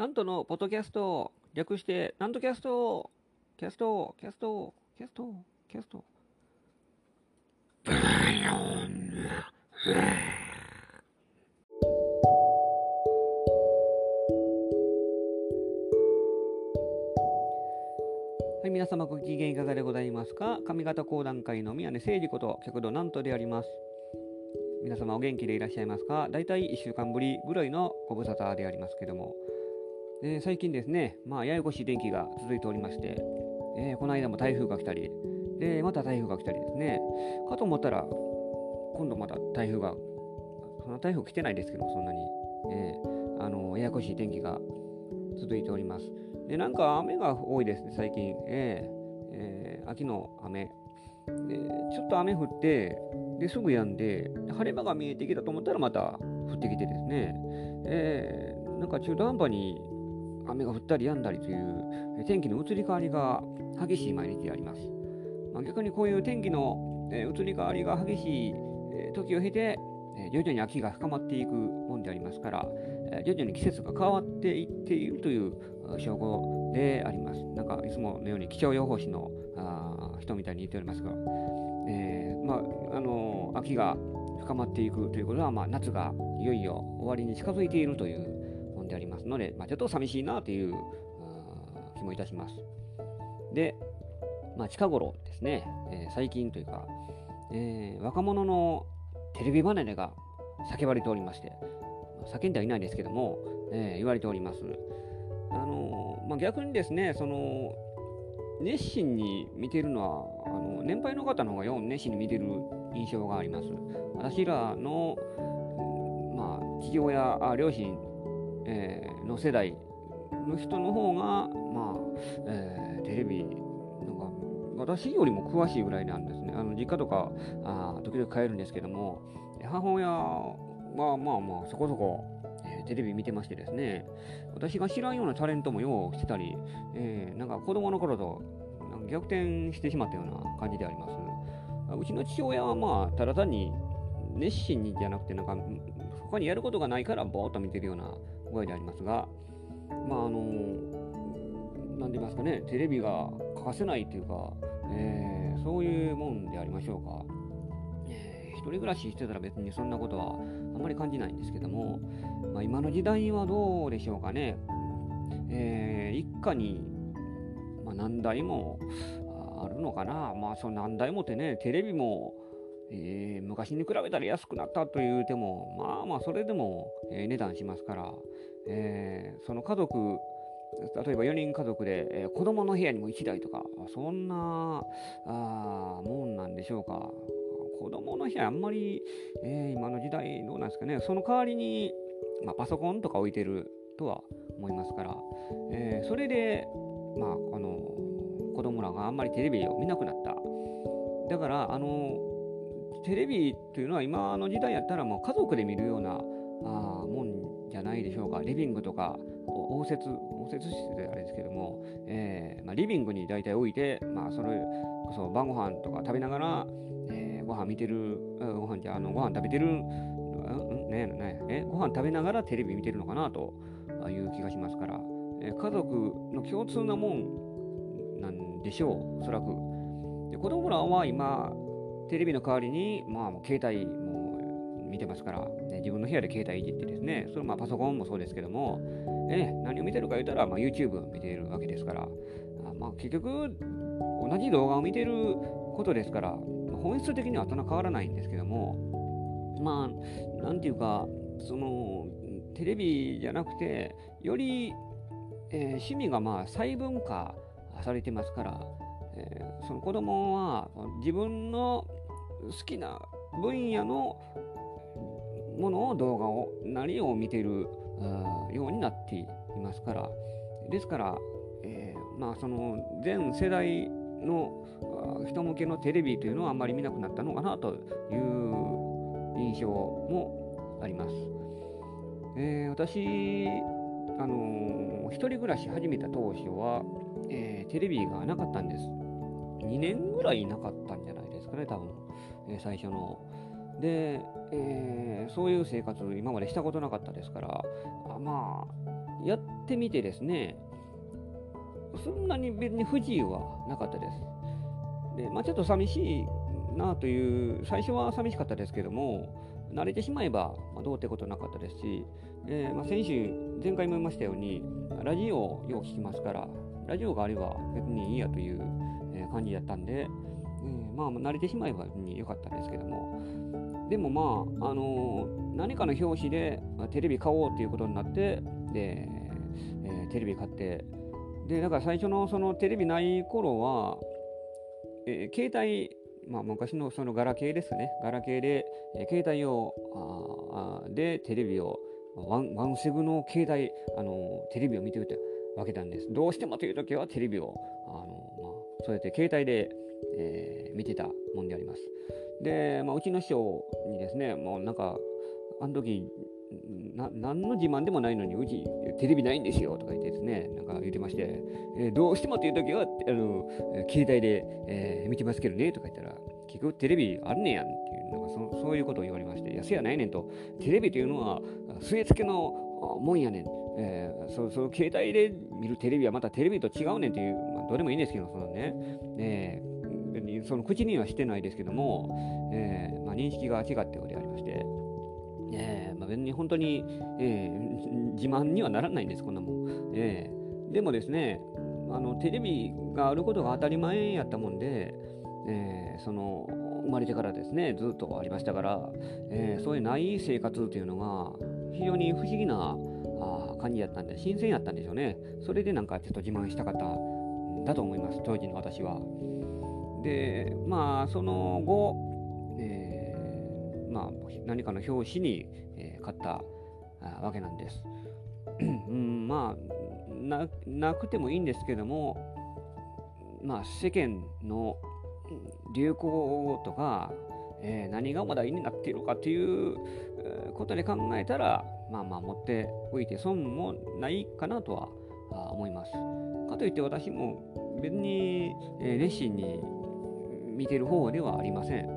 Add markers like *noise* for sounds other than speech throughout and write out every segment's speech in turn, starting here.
南斗のポッドキャスト、略して、南斗キャスト、キャスト、キャスト、キャスト、キャスト。はい、皆様ご機嫌いかがでございますか？上方講談界の宮根誠司こと、旭堂南斗であります。皆様お元気でいらっしゃいますか？大体1週間ぶりぐらいのご無沙汰でありますけども、え最近ですね、まあ、ややこしい天気が続いておりまして、えーこの間も台風が来たり、で、また台風が来たりですね、かと思ったら、今度また台風が、そんな台風来てないですけど、そんなに、えーあのややこしい天気が続いております。で、なんか雨が多いですね、最近。えーえー秋の雨。でちょっと雨降って、ですぐ止んで、晴れ間が見えてきたと思ったらまた降ってきてですね、えーなんか中途半端に雨が降ったり止んだりという天気の移り変わりが激しい毎日であります。まあ、逆にこういう天気の、え移り変わりが激しい、え時を経て、え徐々に秋が深まっていくもんでありますから、え徐々に季節が変わっていっているという証拠であります。なんかいつものように気象予報士のあ人みたいに言っておりますが、えーまああのー秋が深まっていくということは、まあ、夏がいよいよ終わりに近づいているというでありますので、まあ、ちょっと寂しいなという気もいたします。で、まあ、近頃ですね、えー最近というか、えー若者のテレビ離れが叫ばれておりまして、まあ叫んではいないですけども、えー言われております。あのーまあ、逆にですね、その熱心に見てるのは、あの年配の方の方が熱心に見てる印象があります。私らの、うんまあ、父親、あ両親、えーの世代の人の方が、まあえーテレビのが私よりも詳しいぐらいなんですね。あの実家とかあ時々帰るんですけども、母親はまあまあそこそこ、えーテレビ見てましてですね、私が知らんようなタレントもようしてたり、えーなんか子供の頃と逆転してしまったような感じであります。うちの父親はまあ、ただ単に熱心にじゃなくて、なんか他にやることがないからぼーっと見てるような具合でありますが、まああのなんて言いますかね、テレビが欠かせないというか、えーそういうもんでありましょうか。えー一人暮らししてたら別にそんなことはあんまり感じないんですけども、まあ、今の時代はどうでしょうかね。えー一家に、まあ、何台もあるのかな。まあ、その何台もってね、テレビも、えー昔に比べたら安くなったというても、まあまあ、それでも、えー値段しますから、えーその家族、例えば4人家族で、えー子供の部屋にも1台とか、そんなあもんなんでしょうか。子供の部屋あんまり、えー今の時代どうなんですかね。その代わりに、まあ、パソコンとか置いてるとは思いますから、えーそれで、まあ、あの子供らがあんまりテレビを見なくなった。だから、あのテレビというのは今の時代やったらもう家族で見るようなあもんないでしょうか。リビングとか応接、応接室であれですけども、えーまあ、リビングに大体置いて、まあ、それこそ晩ご飯とか食べながら、えーご飯見てる、ご飯じゃあのご飯食べてる、んねねえご飯食べながらテレビ見てるのかなという気がしますから、えー家族の共通なもんなんでしょう、おそらく。で子供らは今、テレビの代わりに、まあ、もう携帯も見てますから、ね自分の部屋で携帯いじってですね、それまあパソコンもそうですけども、え何を見てるか言ったら、まあ、YouTube 見ているわけですから、あまあ、結局、同じ動画を見てることですから、本質的にはそんな変わらないんですけども、まあ、なんていうか、その、テレビじゃなくて、より、えー趣味がまあ細分化されてますから、えーその子供は自分の好きな分野のものを動画を何を見ているようになっていますからですから、えーまあその全世代の人向けのテレビというのはあんまり見なくなったのかなという印象もあります。えー私あのー一人暮らし始めた当初は、えーテレビがなかったんです。2年ぐらいなかったんじゃないですかね、多分、えー最初の。で、えーそういう生活を、今までしたことなかったですから、あまあ、やってみてですね、そんなに別に不自由はなかったです。で、まあ、ちょっと寂しいなという、最初は寂しかったですけども、慣れてしまえば、まあ、どうってことなかったですし、えー、まあ、先週、前回も言いましたように、ラジオをよう聞きますから、ラジオがあれば別にいいやという、感じだったんで、えー、まあ、慣れてしまえばに良かったんですけども、でもまあ、あのー、何かの表紙で、テレビ買おうということになって、で、えー、テレビ買って、で、だから最初のそのテレビない頃は、えー、携帯、まあ、昔のそのガラケーですね、ガラケーで、えー、携帯用あでテレビを、ワンワンセグの携帯、あのー、テレビを見ていたわけなんです。どうしてもという時はテレビを、あのまあ、そうやって携帯で、えー、見てたもんであります。で、まあ、うちの師匠にですね、もうなんか、あの時な何の自慢でもないのにうちテレビないんですよとか言ってですねなんか言ってまして、えー、どうしてもという時はあの携帯で、えー、見てますけどねとか言ったら結局テレビあんねやんっていうなんかそそういうことを言われましていやせやないねんとテレビというのは据え付けのもんやねん、えー、そその携帯で見るテレビはまたテレビと違うねんという、まあ、どうでもいいんですけどそのね、えー、その口にはしてないですけども、えーまあ、認識が違っておりありまして、えーまあ、別に本当に、えー、自慢にはならないんです、こんなもん。えー、でもですねあの、テレビがあることが当たり前やったもんで、えー、その生まれてからですね、ずっとありましたから、えー、そういうない生活というのが非常に不思議なあ感じやったんで、新鮮やったんでしょうね。それでなんかちょっと自慢したかったんだと思います、当時の私は。で、まあ、その後、えーまあ、何かの表紙に、えー、買ったわけなんです。うん、まあな、なくてもいいんですけども、まあ、世間の流行とか、えー、何が話題になっているかということで考えたら、まあまあ持っておいて損もないかなとは思います。かといって私も別に、えー、熱心に見てる方ではありません。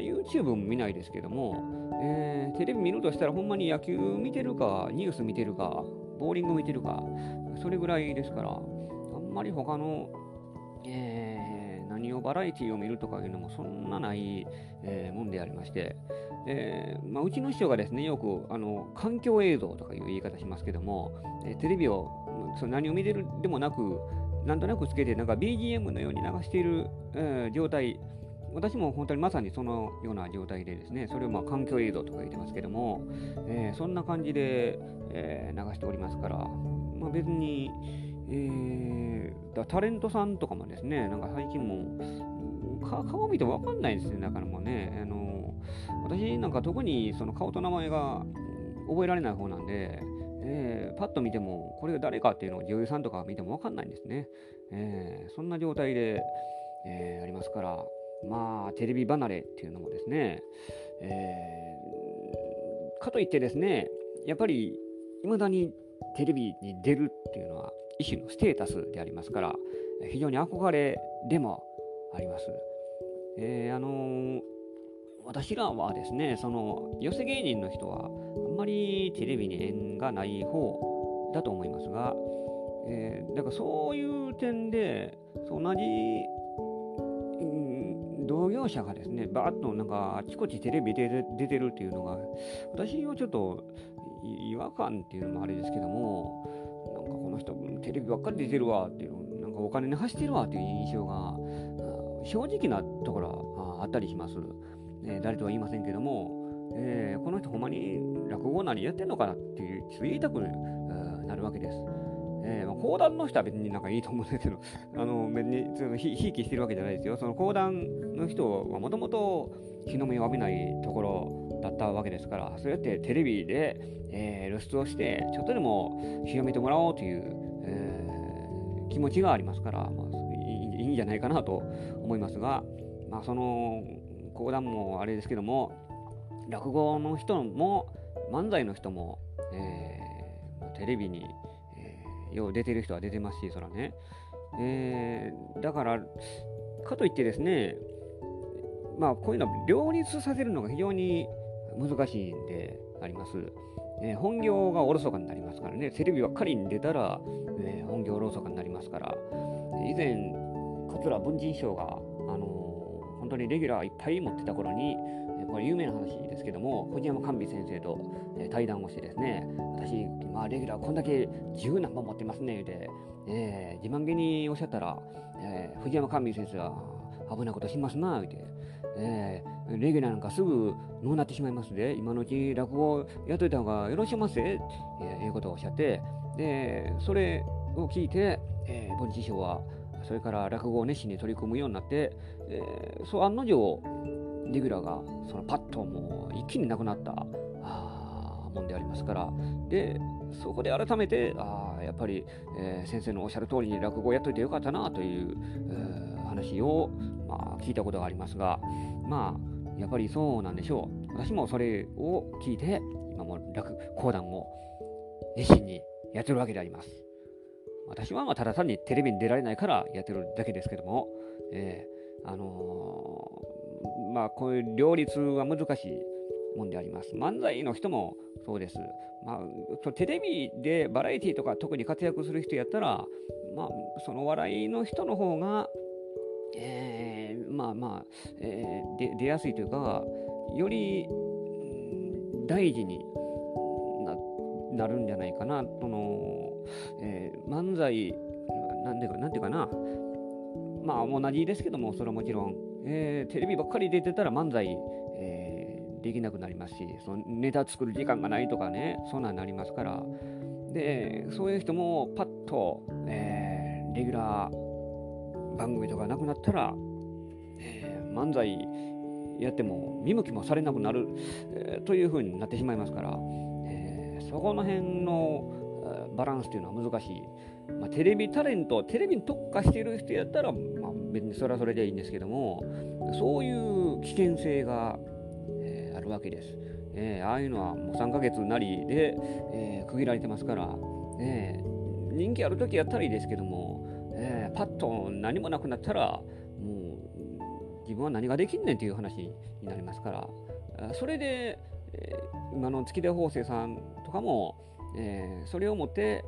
YouTube も見ないですけども、えー、テレビ見るとしたらほんまに野球見てるか、ニュース見てるか、ボーリング見てるか、それぐらいですから、あんまり他の、えー、何をバラエティを見るとかいうのもそんなない、えー、もんでありまして、えーまあ、うちの師匠がですね、よくあの環境映像とかいう言い方しますけども、えー、テレビをそ何を見てるでもなく、なんとなくつけて、なんか BGM のように流している、えー、状態、私も本当にまさにそのような状態でですね、それをまあ環境映像とか言ってますけども、えー、そんな感じで、えー、流しておりますから、まあ、別に、えー、タレントさんとかもですね、なんか最近も顔見てわかんないですね、だからもうね、あの私なんか特にその顔と名前が覚えられない方なんで、えー、パッと見ても、これが誰かっていうのを女優さんとか見てもわかんないんですね。えー、そんな状態で、えー、ありますから、まあ、テレビ離れっていうのもですね、えー、かといってですね、やっぱり、未だにテレビに出るっていうのは、一種のステータスでありますから、非常に憧れでもあります。えー、あのー、私らはですね、その寄せ芸人の人は、あんまりテレビに縁がない方だと思いますが、えー、だからそういう点で、同じ同業者がですね、バーッとなんかあちこちテレビで出てるっていうのが、私はちょっと違和感っていうのもあれですけども、なんかこの人、テレビばっかり出てるわっていう、なんかお金に走ってるわっていう印象が、正直なところはあったりします。え、誰とは言いませんけども、えー、この人ほんまに落語なりやってんのかなっていう、言いたくなるわけです。えー、まあ、講談の人は別になんかいいと思うんですけど、*laughs* あの別にそのひひいきしてるわけじゃないですよ。その講談の人はもともと日の目を浴びないところだったわけですから、そうやってテレビで、えー、露出をして、ちょっとでも広めてもらおうという、えー、気持ちがありますから、まあいい、いいんじゃないかなと思いますが、まあ、その講談もあれですけども、落語の人も漫才の人も、えー、テレビによう出てる人は出てますし、そらね。えー、だから、かといってですね、まあ、こういうのを両立させるのが非常に難しいんであります。えー、本業がおろそかになりますからね、テレビばっかりに出たら、えー、本業おろそかになりますから、以前、桂文珍師匠が、当にレギュラーいっぱい持ってた頃に、これ有名な話ですけども、藤山寛美先生と、対談をしてですね、私、まあ、レギュラーこんだけ十何本持ってますね、で、えー、自慢げにおっしゃったら、えー、藤山寛美先生は危ないことしますな、言うて、えー、レギュラーなんかすぐのうなってしまいますで、今のうち落語やっといた方がよろしいますえ、えー、いうことをおっしゃって、で、それを聞いて、えー、盆師匠は、それから落語を熱心に取り組むようになって、えー、そう案の定、レギュラーがそのパッともう一気になくなったあもんでありますから、で、そこで改めて、あやっぱり、えー、先生のおっしゃる通りに落語をやっといてよかったなという、えー、話を、まあ、聞いたことがありますが、まあ、やっぱりそうなんでしょう。私もそれを聞いて、今も落講談を熱心にやってるわけであります。私はまあただ単にテレビに出られないからやってるだけですけども、えー、あのー、まあこういう両立は難しいもんであります。漫才の人もそうです。まあ、テレビでバラエティとか特に活躍する人やったら、まあ、その笑いの人の方が、えー、まあまあ、えー、出やすいというか、より大事になるんじゃないかな。そのえー、漫才、なんでか、なんていうかな。まあ同じですけども、それはもちろん、えー、テレビばっかり出てたら漫才え、できなくなりますしそのネタ作る時間がないとかねそんなんなりますから。でそういう人もパッと、えー、レギュラー番組とかなくなったら、えー、漫才やっても見向きもされなくなる、えー、というふうになってしまいますから、えー、そこの辺のバランスというのは難しい、まあ、テレビタレントテレビに特化している人やったら、まあ、別にそれはそれでいいんですけどもそういう危険性がえー、あるわけです。えー、ああいうのはもう3ヶ月なりで、えー、区切られてますから、えー、人気ある時やったらいいですけども、えー、パッと何もなくなったらもう自分は何ができんねんっていう話になりますからそれで、えー、今の月出法政さんとかも、えー、それをもって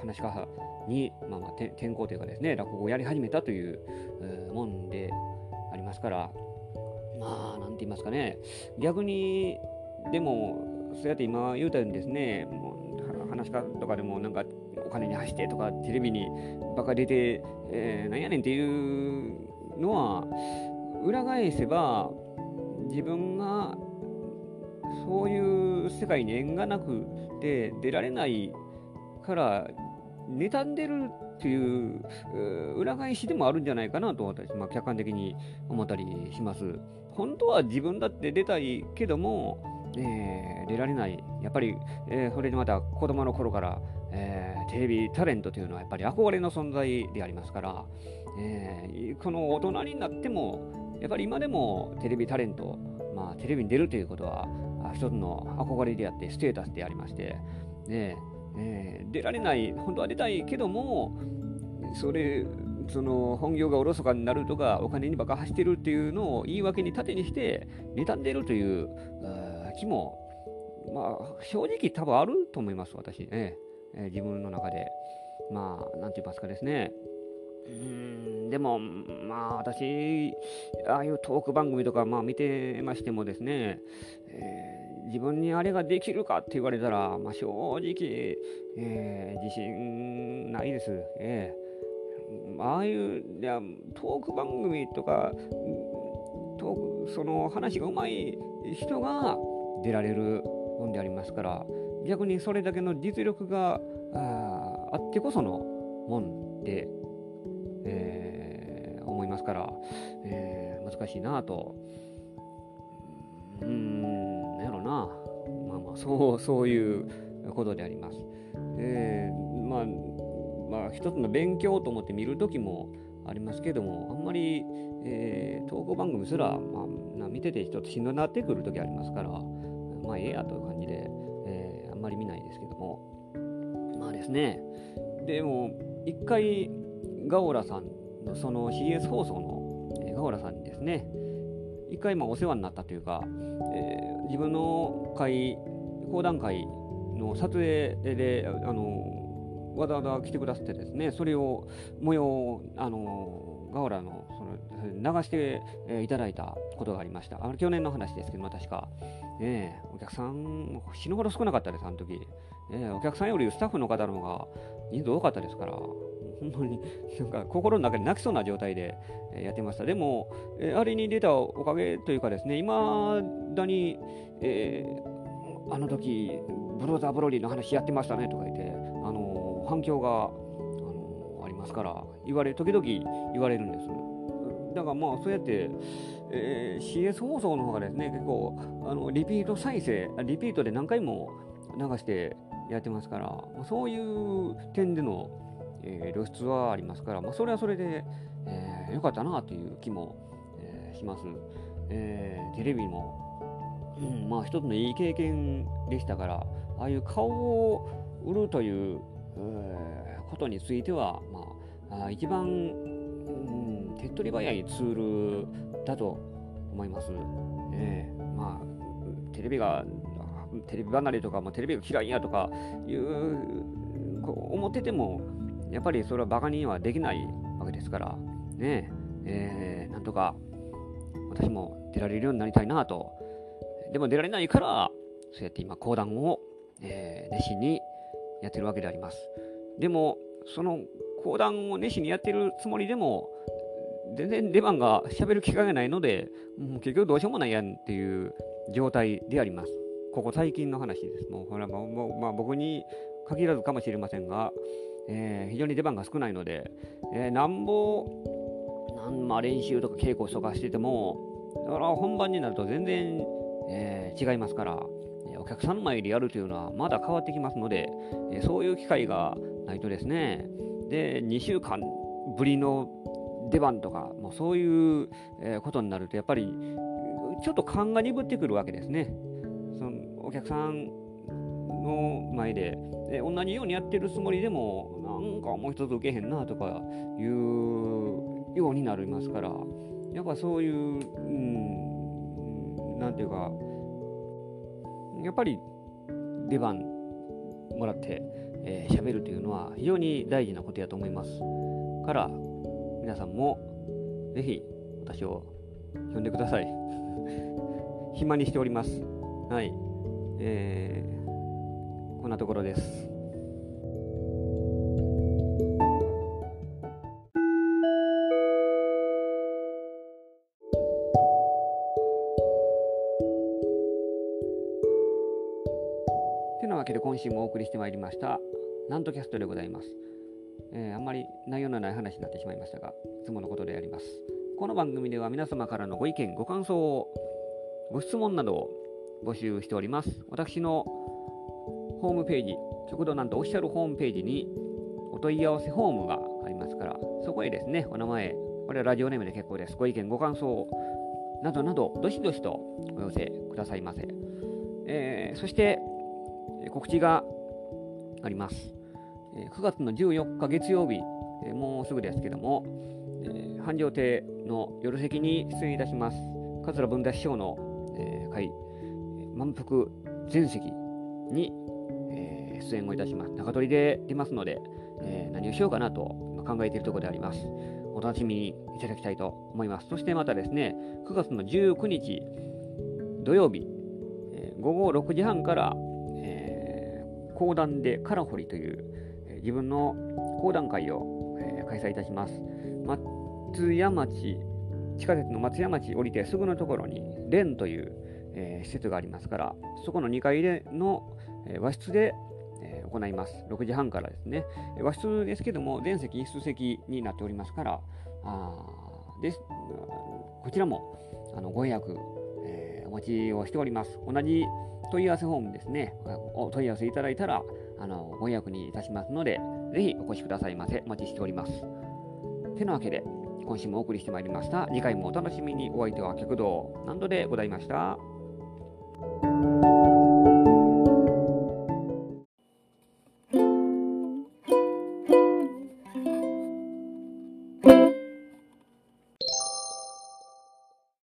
話し家に、まあ、まあ転校というかですね落語をやり始めたという、えー、もんでありますからまあ、なんて言いますかね、逆に、でも、そうやって今言うたようにですね、もう話し家とかでもなんかお金に走ってとか、テレビにバカ出て、えー、なんやねんっていうのは、裏返せば、自分がそういう世界に縁がなくて出られないから妬んでるっていう裏返しでもあるんじゃないかなと私、まあ、客観的に思ったりします。本当は自分だって出たいけども、えー、出られない。やっぱり、えー、それでまた子供の頃から、えー、テレビタレントというのはやっぱり憧れの存在でありますから、えー、この大人になっても、やっぱり今でもテレビタレント、まあ、テレビに出るということは、一つの憧れであって、ステータスでありまして、ねえー、出られない、本当は出たいけども、それその本業がおろそかになるとかお金にばか走ってるっていうのを言い訳に盾にして妬んでるという気もまあ正直多分あると思います私。ね、えー、自分の中で。まあ何て言いますかですね。うんでもまあ私ああいうトーク番組とかまあ見てましてもですね、えー、自分にあれができるかって言われたら、まあ、正直、えー、自信ないです、えーああいういやトーク番組とかトークその話がうまい人が出られるもんでありますから逆にそれだけの実力がああってこそのもんで、えー、思いますから、えー、難しいなと。な。まあまあそう *laughs* そういうことであります。えー、まあまあ、一つの勉強と思って見るときもありますけども、あんまり、えー、投稿番組すら、まあ、見てて一つしんどなってくるときありますから、まあ、ええやという感じで、えー、あんまり見ないですけども、まあですね、でも、一回、ガオラさんの、その CS 放送の、えー、ガオラさんにですね、一回まあお世話になったというか、えー、自分の会講談会の撮影で、あのわざわざ来てくださってですね、それを模様あのガオラのそ流して、いただいたことがありました。あの去年の話ですけど、確か。えー、お客さん、死ぬほど少なかったです、あの時。えー、お客さんよりスタッフの方の方が人数多かったですから、本当になんか心の中で泣きそうな状態でやってました。でも、え、あれに出たおかげというかですね、いまだに、えー、あの時、ブローザーブロリーの話やってましたねとか言って、あの、反響が、あの、ありますから、言われ、時々言われるんです。だからまあ、そうやって、えー、CS 放送の方がですね、結構、あのリピート再生、リピートで何回も流してやってますから、そういう点での、えー、露出はありますから、まあ、それはそれで、えー、よかったなという気も、えー、します。えー、テレビも、うん、まあ一つのいい経験でしたから、ああいう顔を売るという、えー、ことについては、まあ、あ一番、うん、手っ取り早いツールだと思います。えー、まあ、テレビがテレビ離れとか、まあ、テレビが嫌いやとかいうこう思っててもやっぱりそれはバカにはできないわけですからねえー、なんとか私も出られるようになりたいなとでも出られないからそうやって今講談を、えー、熱心にやってるわけでありますでもその講談を熱心にやってるつもりでも全然出番が喋る機会がないので、もう結局どうしようもないやんっていう状態であります。ここ最近の話です。もうこれはもう、まあ、僕に限らずかもしれませんが、えー、非常に出番が少ないので、えー、なんぼ、なんまあ、練習とか稽古とかしてても、だから本番になると全然、えー、違いますから、えお客さん前でやるというのはまだ変わってきますので、えそういう機会がないとですね、で、2週間ぶりの出番とか、もうそういう、えことになると、やっぱりちょっと勘が鈍ってくるわけですね。そのお客さんの前でで同じようにやってるつもりでもなんかもう一つ受けへんなとかいうようになりますからやっぱそういう、うん、なんていうかやっぱり出番もらって喋、えー、るというのは非常に大事なことやと思いますから皆さんもぜひ私を呼んでください *laughs* 暇にしておりますはい。えー、こんなところです。まいりましたなんとキャストでございます、えー、あんまり内容のない話になってしまいましたがいつものことでありますこの番組では皆様からのご意見ご感想をご質問などを募集しております。私のホームページ、極度なんとオフィシャルホームページにお問い合わせフォームがありますから、そこへですね、お名前、これはラジオネームで結構です。ご意見、ご感想などなど、どしどしとお寄せくださいませ。えー、そして、告知があります。9月の14日月曜日、もうすぐですけども、繁盛亭の夜席に出演いたします。桂文田師匠の、え、会満腹全席に、出演をいたします。中取りで出ますので、何をしようかなと考えているところであります。お楽しみにいただきたいと思います。そしてまたですね、9月の19日土曜日、午後6時半から、え、講談でカラホリという、えー、自分の講談会を、えー、開催いたします。松屋町、地下鉄の松屋町降りてすぐのところに、蓮というえー、施設がありますから、そこの2階での、えー、和室で、えー、行います。6時半からですね。和室ですけども、全席、数席になっておりますから、あですこちらもあのご予約、待ちをしております。同じ問い合わせフォームですね、お問い合わせいただいたら、あのご予約にいたしますので、ぜひお越しくださいませ。お待ちしております。てなわけで、今週もお送りしてまいりました。次回もお楽しみにお相手は極道何度でございました。